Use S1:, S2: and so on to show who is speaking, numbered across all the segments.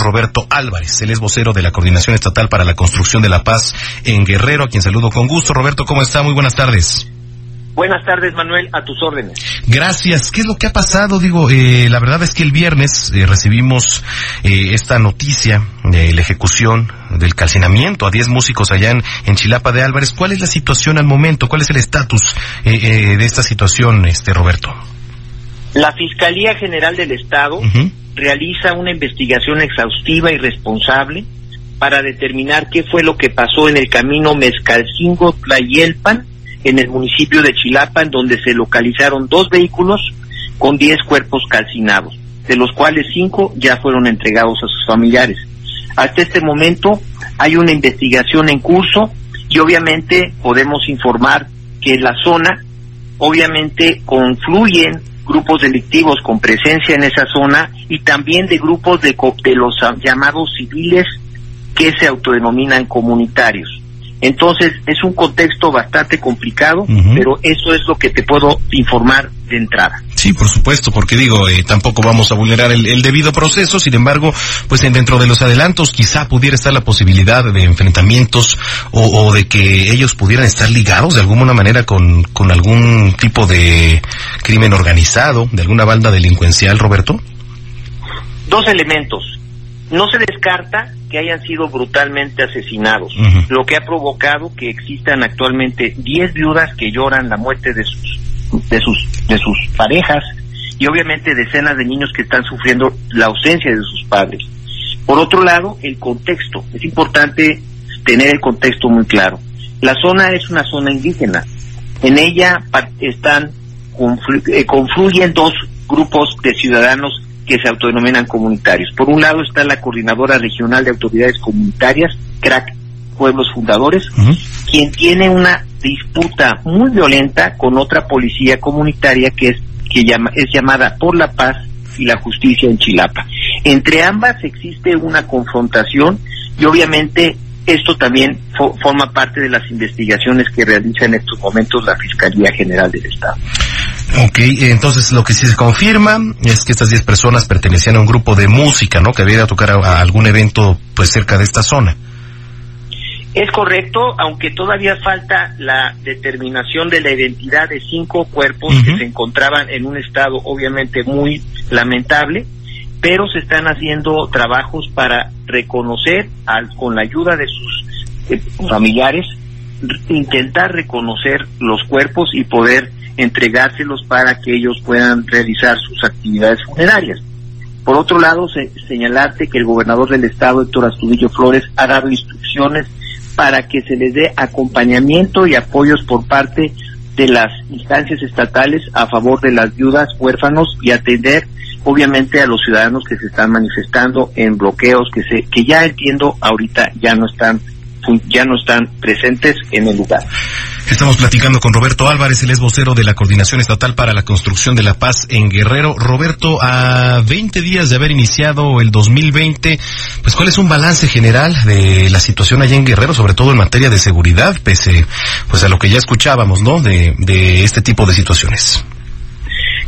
S1: Roberto Álvarez, él es vocero de la Coordinación Estatal para la Construcción de la Paz en Guerrero, a quien saludo con gusto. Roberto, ¿cómo está? Muy buenas tardes.
S2: Buenas tardes, Manuel, a tus órdenes.
S1: Gracias. ¿Qué es lo que ha pasado? Digo, eh, la verdad es que el viernes eh, recibimos eh, esta noticia de la ejecución del calcinamiento a 10 músicos allá en, en, Chilapa de Álvarez. ¿Cuál es la situación al momento? ¿Cuál es el estatus eh, de esta situación, este Roberto?
S2: La Fiscalía General del Estado uh -huh. realiza una investigación exhaustiva y responsable para determinar qué fue lo que pasó en el camino Mezcalcingo-Tlayelpan en el municipio de Chilapa, en donde se localizaron dos vehículos con diez cuerpos calcinados, de los cuales cinco ya fueron entregados a sus familiares. Hasta este momento hay una investigación en curso y obviamente podemos informar que en la zona obviamente confluyen grupos delictivos con presencia en esa zona y también de grupos de, de los llamados civiles que se autodenominan comunitarios. Entonces es un contexto bastante complicado, uh -huh. pero eso es lo que te puedo informar de entrada.
S1: Sí, por supuesto, porque digo, eh, tampoco vamos a vulnerar el, el, debido proceso, sin embargo, pues en, dentro de los adelantos quizá pudiera estar la posibilidad de enfrentamientos o, o, de que ellos pudieran estar ligados de alguna manera con, con algún tipo de crimen organizado, de alguna banda delincuencial, Roberto.
S2: Dos elementos. No se descarta que hayan sido brutalmente asesinados, uh -huh. lo que ha provocado que existan actualmente 10 viudas que lloran la muerte de sus, de sus, de sus parejas y obviamente decenas de niños que están sufriendo la ausencia de sus padres. Por otro lado, el contexto. Es importante tener el contexto muy claro. La zona es una zona indígena. En ella están conflu eh, confluyen dos grupos de ciudadanos que se autodenominan comunitarios. Por un lado está la Coordinadora Regional de Autoridades Comunitarias, CRAC Pueblos Fundadores, uh -huh. quien tiene una disputa muy violenta con otra policía comunitaria que es que llama, es llamada por la paz y la justicia en Chilapa. Entre ambas existe una confrontación y obviamente esto también fo forma parte de las investigaciones que realiza en estos momentos la Fiscalía General del Estado.
S1: Ok, entonces lo que sí se confirma es que estas 10 personas pertenecían a un grupo de música, ¿no? Que había ido a tocar a, a, algún evento pues cerca de esta zona.
S2: Es correcto, aunque todavía falta la determinación de la identidad de cinco cuerpos uh -huh. que se encontraban en un estado obviamente muy lamentable, pero se están haciendo trabajos para reconocer al, con la ayuda de sus eh, familiares, intentar reconocer los cuerpos y poder entregárselos para que ellos puedan realizar sus actividades funerarias. Por otro lado, se, señalarte que el gobernador del estado, Héctor Astudillo Flores, ha dado instrucciones para que se les dé acompañamiento y apoyos por parte de las instancias estatales a favor de las viudas, huérfanos y atender obviamente a los ciudadanos que se están manifestando en bloqueos que se que ya entiendo ahorita ya no están ya no están presentes en el lugar.
S1: Estamos platicando con Roberto Álvarez, él es vocero de la Coordinación Estatal para la Construcción de la Paz en Guerrero. Roberto, a 20 días de haber iniciado el 2020, pues ¿cuál es un balance general de la situación allá en Guerrero, sobre todo en materia de seguridad, pese pues a lo que ya escuchábamos, ¿no? De, de este tipo de situaciones.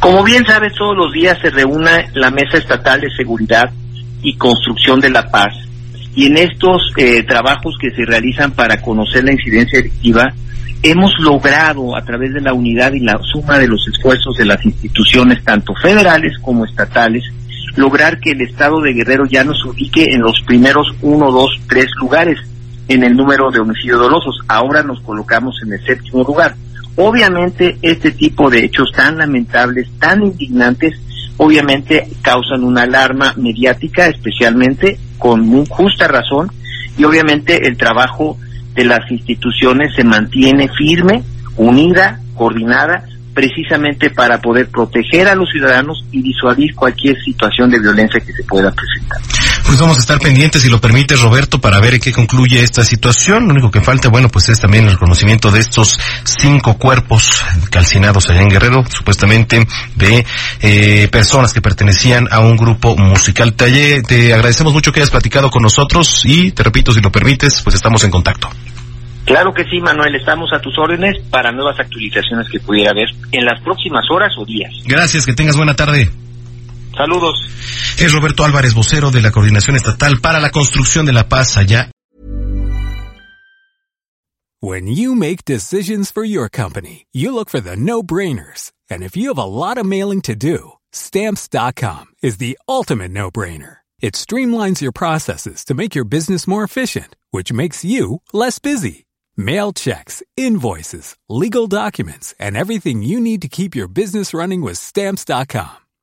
S2: Como bien sabes, todos los días se reúne la Mesa Estatal de Seguridad y Construcción de la Paz. Y en estos eh, trabajos que se realizan para conocer la incidencia delictiva, hemos logrado a través de la unidad y la suma de los esfuerzos de las instituciones, tanto federales como estatales, lograr que el estado de Guerrero ya nos ubique en los primeros uno, dos, tres lugares en el número de homicidios dolosos. Ahora nos colocamos en el séptimo lugar. Obviamente este tipo de hechos tan lamentables, tan indignantes, obviamente causan una alarma mediática, especialmente con muy justa razón, y obviamente el trabajo de las instituciones se mantiene firme, unida, coordinada, precisamente para poder proteger a los ciudadanos y disuadir cualquier situación de violencia que se pueda presentar.
S1: Pues vamos a estar pendientes, si lo permite Roberto, para ver en qué concluye esta situación. Lo único que falta, bueno, pues es también el conocimiento de estos cinco cuerpos calcinados allá en Guerrero, supuestamente de eh, personas que pertenecían a un grupo musical. Te, te agradecemos mucho que hayas platicado con nosotros y, te repito, si lo permites, pues estamos en contacto.
S2: Claro que sí, Manuel, estamos a tus órdenes para nuevas actualizaciones que pudiera haber en las próximas horas o días.
S1: Gracias, que tengas buena tarde.
S2: Saludos.
S1: Es Roberto Álvarez, vocero de la Coordinación Estatal para la Construcción de la Paz allá.
S3: When you make decisions for your company, you look for the no-brainers. And if you have a lot of mailing to do, stamps.com is the ultimate no-brainer. It streamlines your processes to make your business more efficient, which makes you less busy. Mail checks, invoices, legal documents, and everything you need to keep your business running with stamps.com.